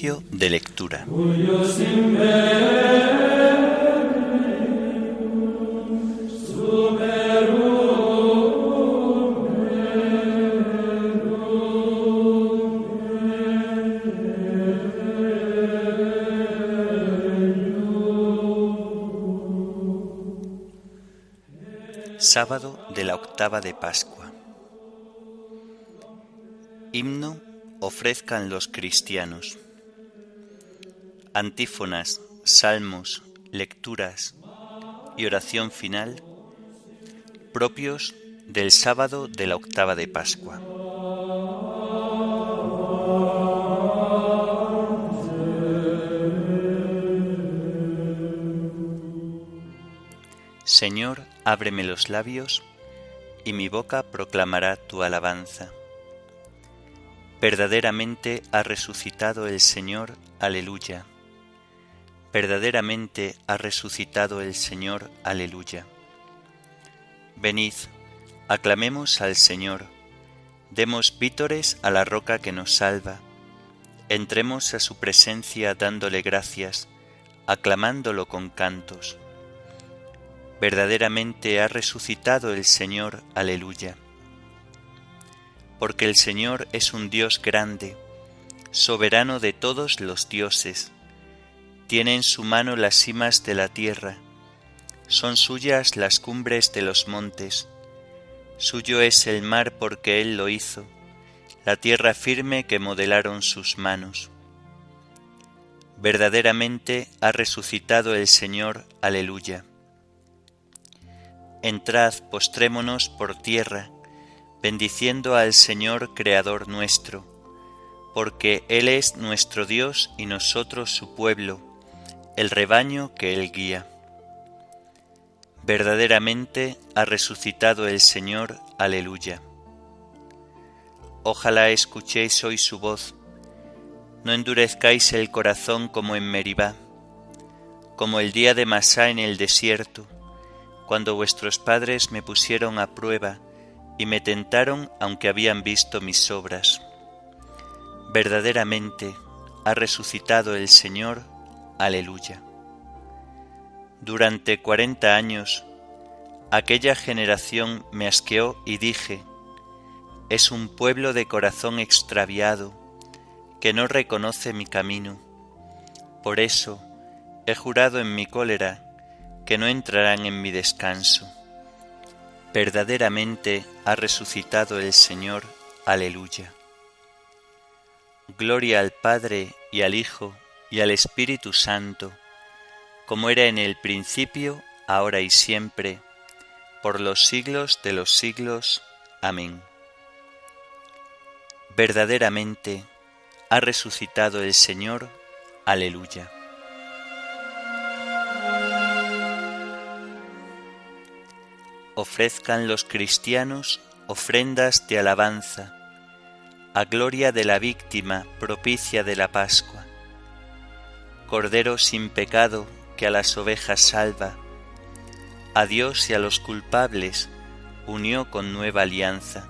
De lectura. Sábado de la octava de Pascua. Himno ofrezcan los cristianos. Antífonas, salmos, lecturas y oración final propios del sábado de la octava de Pascua. Señor, ábreme los labios, y mi boca proclamará tu alabanza. Verdaderamente ha resucitado el Señor, aleluya. Verdaderamente ha resucitado el Señor, aleluya. Venid, aclamemos al Señor, demos vítores a la roca que nos salva, entremos a su presencia dándole gracias, aclamándolo con cantos. Verdaderamente ha resucitado el Señor, aleluya. Porque el Señor es un Dios grande, soberano de todos los dioses. Tiene en su mano las cimas de la tierra, son suyas las cumbres de los montes. Suyo es el mar porque Él lo hizo, la tierra firme que modelaron sus manos. Verdaderamente ha resucitado el Señor, aleluya. Entrad, postrémonos por tierra, bendiciendo al Señor Creador nuestro, porque Él es nuestro Dios y nosotros su pueblo, el rebaño que Él guía. Verdaderamente ha resucitado el Señor, aleluya. Ojalá escuchéis hoy su voz, no endurezcáis el corazón como en Meribá, como el día de Masá en el desierto, cuando vuestros padres me pusieron a prueba y me tentaron aunque habían visto mis obras. Verdaderamente ha resucitado el Señor, aleluya. Durante cuarenta años aquella generación me asqueó y dije, es un pueblo de corazón extraviado que no reconoce mi camino. Por eso he jurado en mi cólera que no entrarán en mi descanso. Verdaderamente ha resucitado el Señor. Aleluya. Gloria al Padre y al Hijo y al Espíritu Santo, como era en el principio, ahora y siempre, por los siglos de los siglos. Amén. Verdaderamente ha resucitado el Señor. Aleluya. ofrezcan los cristianos ofrendas de alabanza, a gloria de la víctima propicia de la Pascua. Cordero sin pecado que a las ovejas salva, a Dios y a los culpables unió con nueva alianza.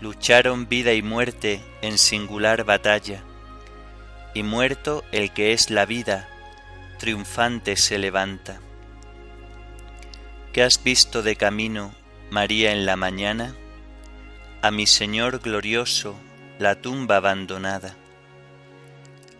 Lucharon vida y muerte en singular batalla, y muerto el que es la vida, triunfante se levanta. ¿Qué has visto de camino, María, en la mañana? A mi Señor glorioso, la tumba abandonada.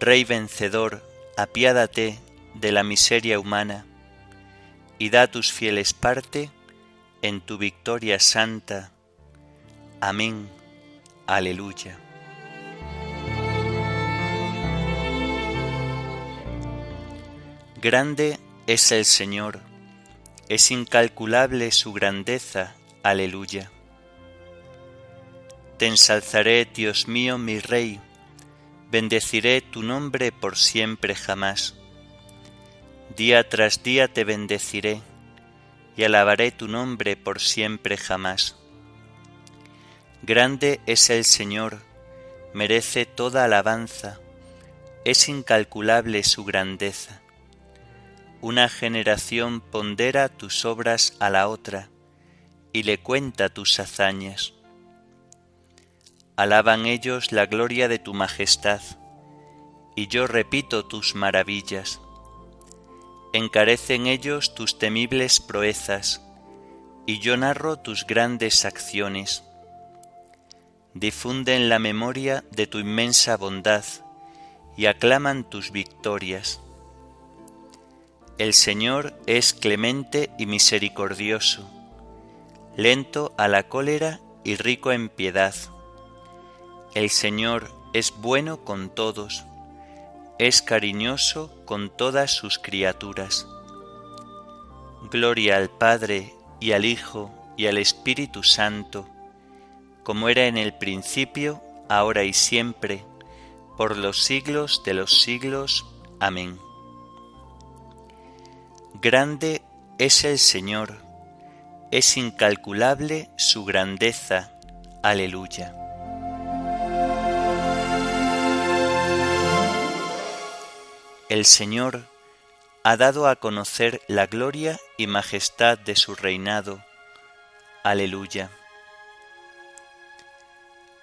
Rey vencedor, apiádate de la miseria humana y da a tus fieles parte en tu victoria santa. Amén. Aleluya. Grande es el Señor, es incalculable su grandeza, aleluya. Te ensalzaré, Dios mío, mi Rey, bendeciré tu nombre por siempre jamás. Día tras día te bendeciré y alabaré tu nombre por siempre jamás. Grande es el Señor, merece toda alabanza, es incalculable su grandeza. Una generación pondera tus obras a la otra y le cuenta tus hazañas. Alaban ellos la gloria de tu majestad, y yo repito tus maravillas. Encarecen ellos tus temibles proezas, y yo narro tus grandes acciones. Difunden la memoria de tu inmensa bondad, y aclaman tus victorias. El Señor es clemente y misericordioso, lento a la cólera y rico en piedad. El Señor es bueno con todos, es cariñoso con todas sus criaturas. Gloria al Padre y al Hijo y al Espíritu Santo, como era en el principio, ahora y siempre, por los siglos de los siglos. Amén. Grande es el Señor, es incalculable su grandeza. Aleluya. El Señor ha dado a conocer la gloria y majestad de su reinado. Aleluya.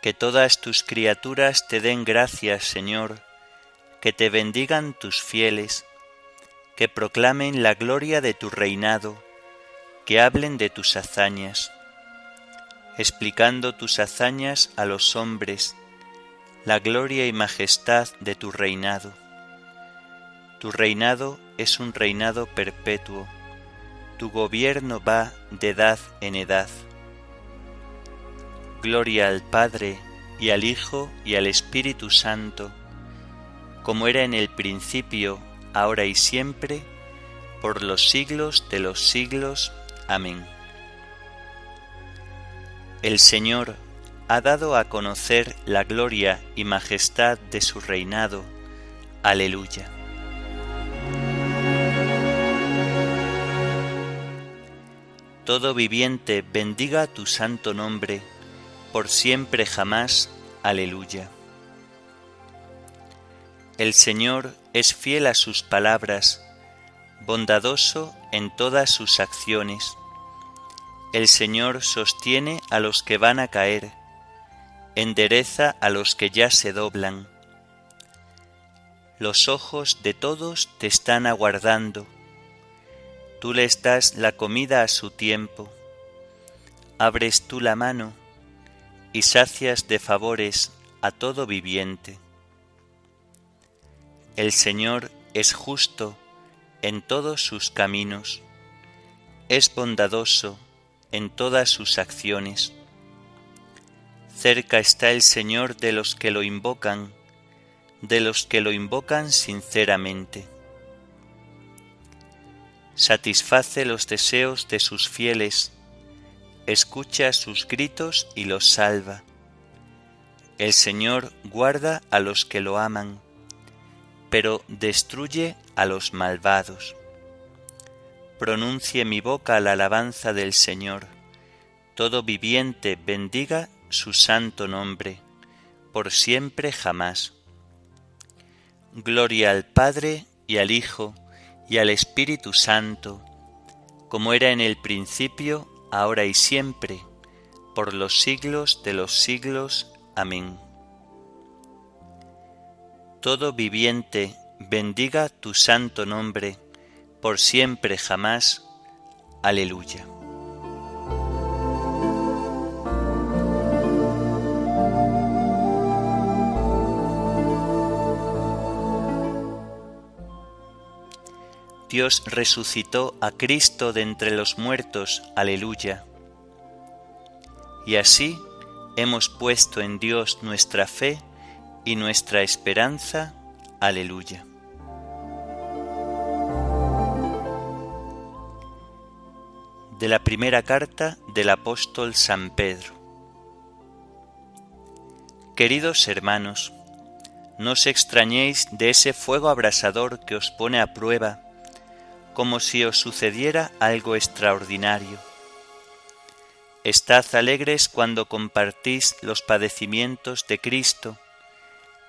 Que todas tus criaturas te den gracias, Señor, que te bendigan tus fieles, que proclamen la gloria de tu reinado, que hablen de tus hazañas, explicando tus hazañas a los hombres, la gloria y majestad de tu reinado. Tu reinado es un reinado perpetuo, tu gobierno va de edad en edad. Gloria al Padre y al Hijo y al Espíritu Santo, como era en el principio, ahora y siempre, por los siglos de los siglos. Amén. El Señor ha dado a conocer la gloria y majestad de su reinado. Aleluya. Todo viviente bendiga tu santo nombre, por siempre jamás. Aleluya. El Señor es fiel a sus palabras, bondadoso en todas sus acciones. El Señor sostiene a los que van a caer, endereza a los que ya se doblan. Los ojos de todos te están aguardando. Tú les das la comida a su tiempo. Abres tú la mano y sacias de favores a todo viviente. El Señor es justo en todos sus caminos, es bondadoso en todas sus acciones. Cerca está el Señor de los que lo invocan, de los que lo invocan sinceramente. Satisface los deseos de sus fieles, escucha sus gritos y los salva. El Señor guarda a los que lo aman pero destruye a los malvados. Pronuncie mi boca la alabanza del Señor. Todo viviente bendiga su santo nombre, por siempre jamás. Gloria al Padre y al Hijo y al Espíritu Santo, como era en el principio, ahora y siempre, por los siglos de los siglos. Amén todo viviente bendiga tu santo nombre, por siempre jamás. Aleluya. Dios resucitó a Cristo de entre los muertos. Aleluya. Y así hemos puesto en Dios nuestra fe y nuestra esperanza. Aleluya. De la primera carta del apóstol San Pedro. Queridos hermanos, no os extrañéis de ese fuego abrasador que os pone a prueba, como si os sucediera algo extraordinario. Estad alegres cuando compartís los padecimientos de Cristo,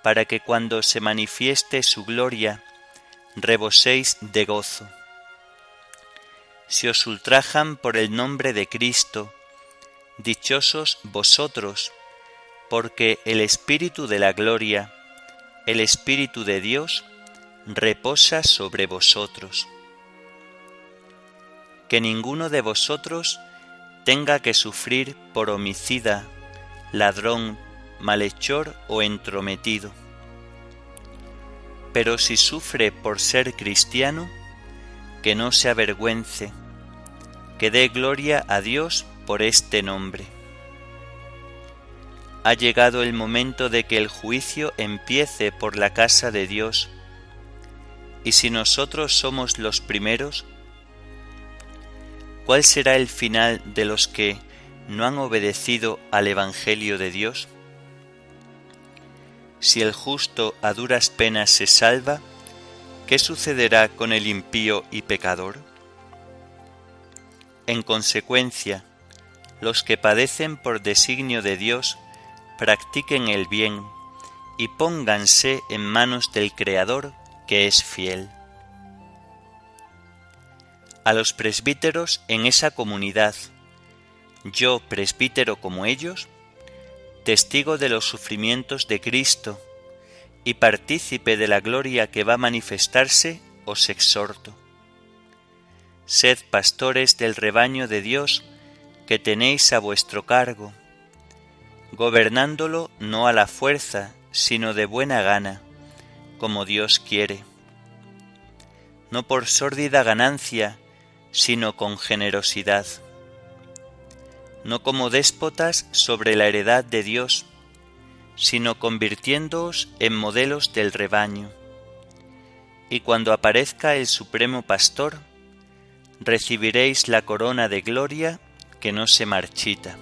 para que cuando se manifieste su gloria, reboséis de gozo. Si os ultrajan por el nombre de Cristo, dichosos vosotros, porque el Espíritu de la gloria, el Espíritu de Dios, reposa sobre vosotros. Que ninguno de vosotros tenga que sufrir por homicida, ladrón, malhechor o entrometido. Pero si sufre por ser cristiano, que no se avergüence, que dé gloria a Dios por este nombre. Ha llegado el momento de que el juicio empiece por la casa de Dios, y si nosotros somos los primeros, ¿cuál será el final de los que no han obedecido al Evangelio de Dios? Si el justo a duras penas se salva, ¿qué sucederá con el impío y pecador? En consecuencia, los que padecen por designio de Dios practiquen el bien y pónganse en manos del Creador que es fiel. A los presbíteros en esa comunidad, yo presbítero como ellos, testigo de los sufrimientos de Cristo y partícipe de la gloria que va a manifestarse, os exhorto. Sed pastores del rebaño de Dios que tenéis a vuestro cargo, gobernándolo no a la fuerza, sino de buena gana, como Dios quiere. No por sórdida ganancia, sino con generosidad no como déspotas sobre la heredad de Dios, sino convirtiéndoos en modelos del rebaño. Y cuando aparezca el Supremo Pastor, recibiréis la corona de gloria que no se marchita.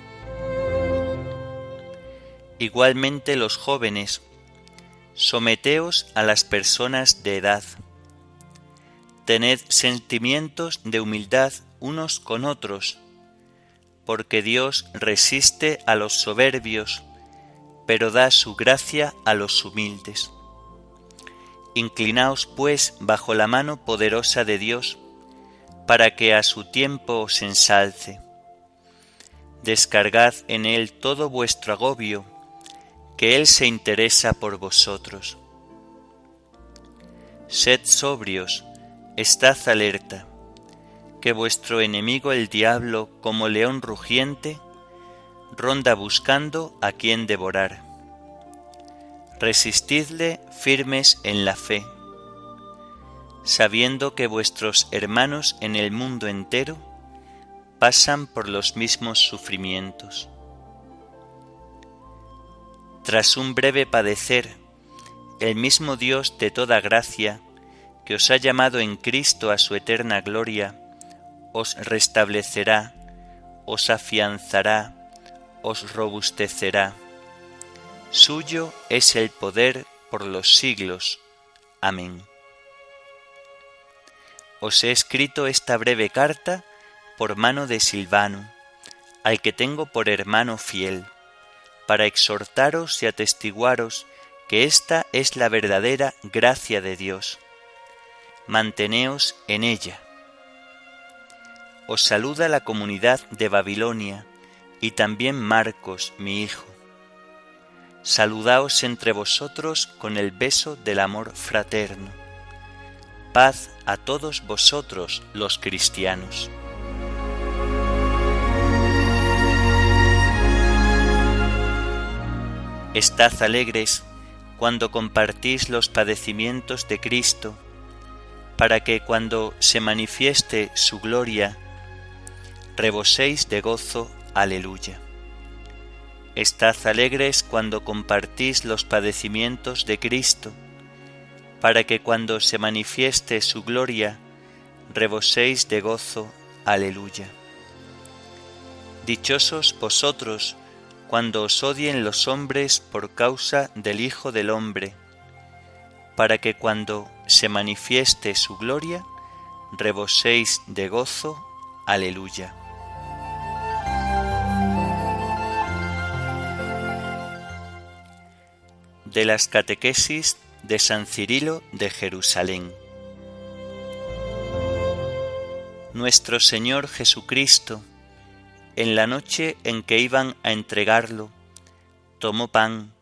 Igualmente los jóvenes, someteos a las personas de edad. Tened sentimientos de humildad unos con otros, porque Dios resiste a los soberbios, pero da su gracia a los humildes. Inclinaos pues bajo la mano poderosa de Dios, para que a su tiempo os ensalce. Descargad en Él todo vuestro agobio, que Él se interesa por vosotros. Sed sobrios, estad alerta que vuestro enemigo el diablo, como león rugiente, ronda buscando a quien devorar. Resistidle firmes en la fe, sabiendo que vuestros hermanos en el mundo entero pasan por los mismos sufrimientos. Tras un breve padecer, el mismo Dios de toda gracia, os ha llamado en Cristo a su eterna gloria, os restablecerá, os afianzará, os robustecerá. Suyo es el poder por los siglos. Amén. Os he escrito esta breve carta por mano de Silvano, al que tengo por hermano fiel, para exhortaros y atestiguaros que esta es la verdadera gracia de Dios. Manteneos en ella os saluda la comunidad de Babilonia y también Marcos, mi hijo. Saludaos entre vosotros con el beso del amor fraterno. Paz a todos vosotros los cristianos. Estad alegres cuando compartís los padecimientos de Cristo, para que cuando se manifieste su gloria, reboséis de gozo. Aleluya. Estad alegres cuando compartís los padecimientos de Cristo, para que cuando se manifieste su gloria, reboséis de gozo. Aleluya. Dichosos vosotros cuando os odien los hombres por causa del Hijo del Hombre, para que cuando se manifieste su gloria, reboséis de gozo. Aleluya. De las catequesis de San Cirilo de Jerusalén. Nuestro Señor Jesucristo, en la noche en que iban a entregarlo, tomó pan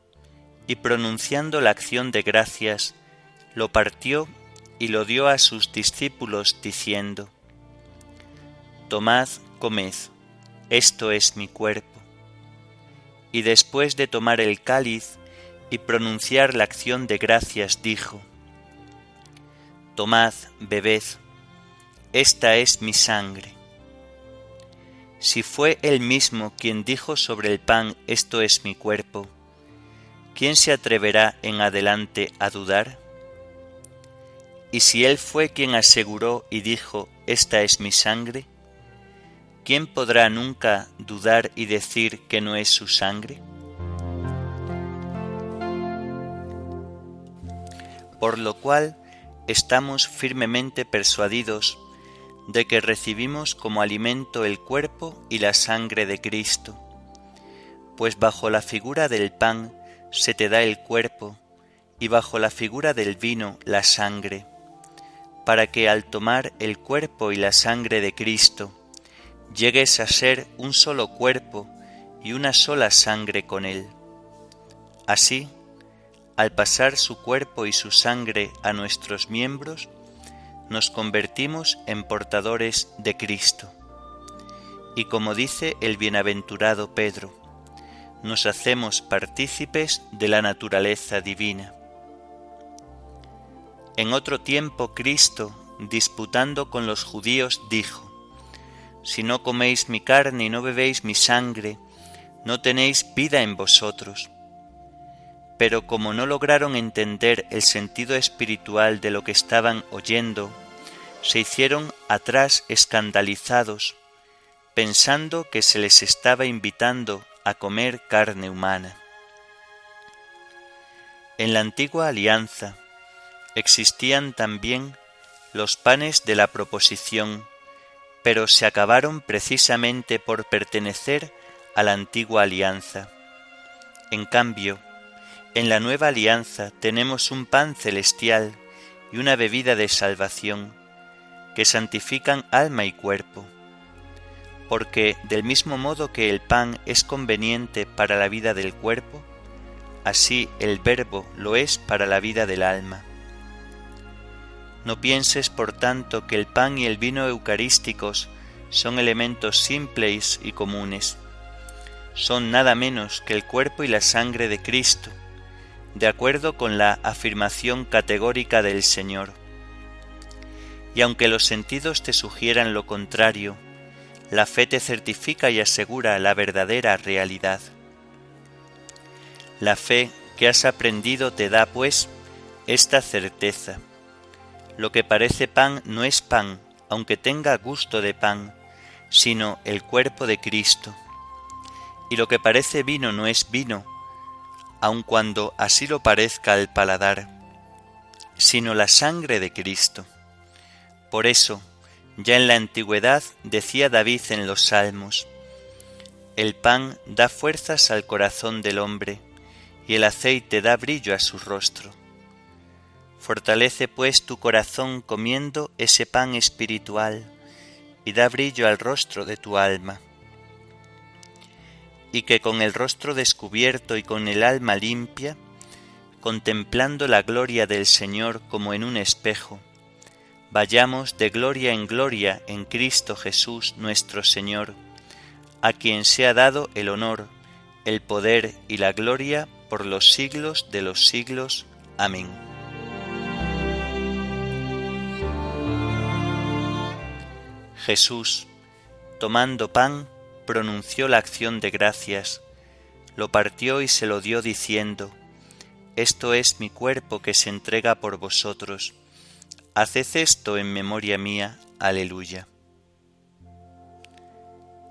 y pronunciando la acción de gracias, lo partió y lo dio a sus discípulos diciendo, Tomad, comed, esto es mi cuerpo. Y después de tomar el cáliz y pronunciar la acción de gracias, dijo, Tomad, bebed, esta es mi sangre. Si fue él mismo quien dijo sobre el pan, esto es mi cuerpo, ¿quién se atreverá en adelante a dudar? Y si Él fue quien aseguró y dijo, Esta es mi sangre, ¿quién podrá nunca dudar y decir que no es su sangre? Por lo cual estamos firmemente persuadidos de que recibimos como alimento el cuerpo y la sangre de Cristo, pues bajo la figura del pan se te da el cuerpo y bajo la figura del vino la sangre para que al tomar el cuerpo y la sangre de Cristo llegues a ser un solo cuerpo y una sola sangre con Él. Así, al pasar su cuerpo y su sangre a nuestros miembros, nos convertimos en portadores de Cristo. Y como dice el bienaventurado Pedro, nos hacemos partícipes de la naturaleza divina. En otro tiempo Cristo, disputando con los judíos, dijo, Si no coméis mi carne y no bebéis mi sangre, no tenéis vida en vosotros. Pero como no lograron entender el sentido espiritual de lo que estaban oyendo, se hicieron atrás escandalizados, pensando que se les estaba invitando a comer carne humana. En la antigua alianza, existían también los panes de la proposición, pero se acabaron precisamente por pertenecer a la antigua alianza. En cambio, en la nueva alianza tenemos un pan celestial y una bebida de salvación, que santifican alma y cuerpo, porque del mismo modo que el pan es conveniente para la vida del cuerpo, así el verbo lo es para la vida del alma. No pienses, por tanto, que el pan y el vino eucarísticos son elementos simples y comunes. Son nada menos que el cuerpo y la sangre de Cristo, de acuerdo con la afirmación categórica del Señor. Y aunque los sentidos te sugieran lo contrario, la fe te certifica y asegura la verdadera realidad. La fe que has aprendido te da, pues, esta certeza lo que parece pan no es pan, aunque tenga gusto de pan, sino el cuerpo de Cristo. Y lo que parece vino no es vino, aun cuando así lo parezca al paladar, sino la sangre de Cristo. Por eso, ya en la antigüedad decía David en los Salmos, El pan da fuerzas al corazón del hombre, y el aceite da brillo a su rostro. Fortalece pues tu corazón comiendo ese pan espiritual y da brillo al rostro de tu alma. Y que con el rostro descubierto y con el alma limpia, contemplando la gloria del Señor como en un espejo, vayamos de gloria en gloria en Cristo Jesús nuestro Señor, a quien se ha dado el honor, el poder y la gloria por los siglos de los siglos. Amén. Jesús, tomando pan, pronunció la acción de gracias, lo partió y se lo dio diciendo, Esto es mi cuerpo que se entrega por vosotros. Haced esto en memoria mía. Aleluya.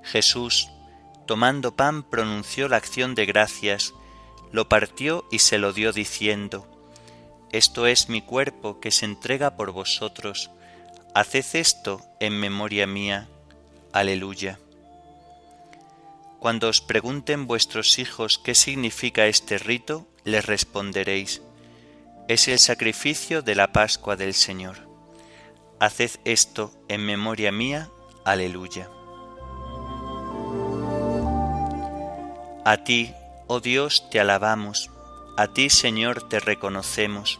Jesús, tomando pan, pronunció la acción de gracias, lo partió y se lo dio diciendo, esto es mi cuerpo que se entrega por vosotros. Haced esto en memoria mía. Aleluya. Cuando os pregunten vuestros hijos qué significa este rito, les responderéis, es el sacrificio de la Pascua del Señor. Haced esto en memoria mía. Aleluya. A ti, oh Dios, te alabamos, a ti, Señor, te reconocemos,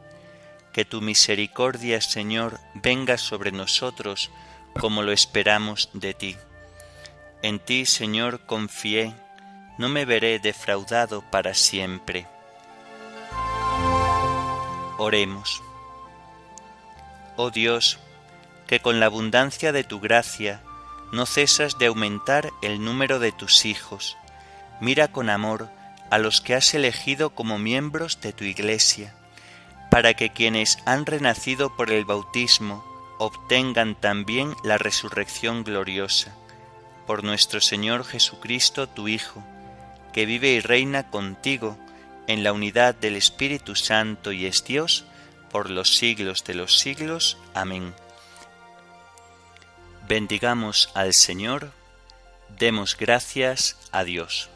Que tu misericordia, Señor, venga sobre nosotros como lo esperamos de ti. En ti, Señor, confié, no me veré defraudado para siempre. Oremos. Oh Dios, que con la abundancia de tu gracia no cesas de aumentar el número de tus hijos. Mira con amor a los que has elegido como miembros de tu iglesia, para que quienes han renacido por el bautismo obtengan también la resurrección gloriosa. Por nuestro Señor Jesucristo, tu Hijo, que vive y reina contigo en la unidad del Espíritu Santo y es Dios, por los siglos de los siglos. Amén. Bendigamos al Señor, demos gracias a Dios.